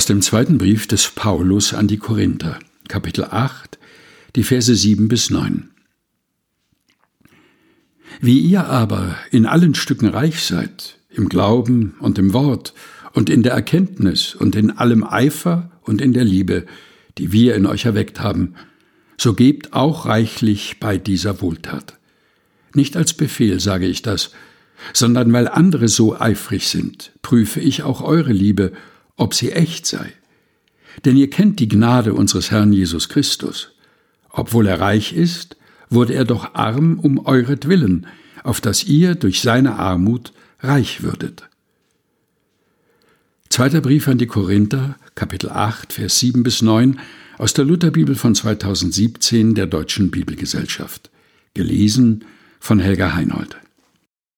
Aus dem zweiten Brief des Paulus an die Korinther, Kapitel 8, die Verse 7 bis 9. Wie ihr aber in allen Stücken reich seid, im Glauben und im Wort und in der Erkenntnis und in allem Eifer und in der Liebe, die wir in euch erweckt haben, so gebt auch reichlich bei dieser Wohltat. Nicht als Befehl sage ich das, sondern weil andere so eifrig sind, prüfe ich auch eure Liebe, ob sie echt sei. Denn ihr kennt die Gnade unseres Herrn Jesus Christus. Obwohl er reich ist, wurde er doch arm um euretwillen, auf dass ihr durch seine Armut reich würdet. Zweiter Brief an die Korinther, Kapitel 8, Vers 7 bis 9 aus der Lutherbibel von 2017 der Deutschen Bibelgesellschaft. Gelesen von Helga Heinold.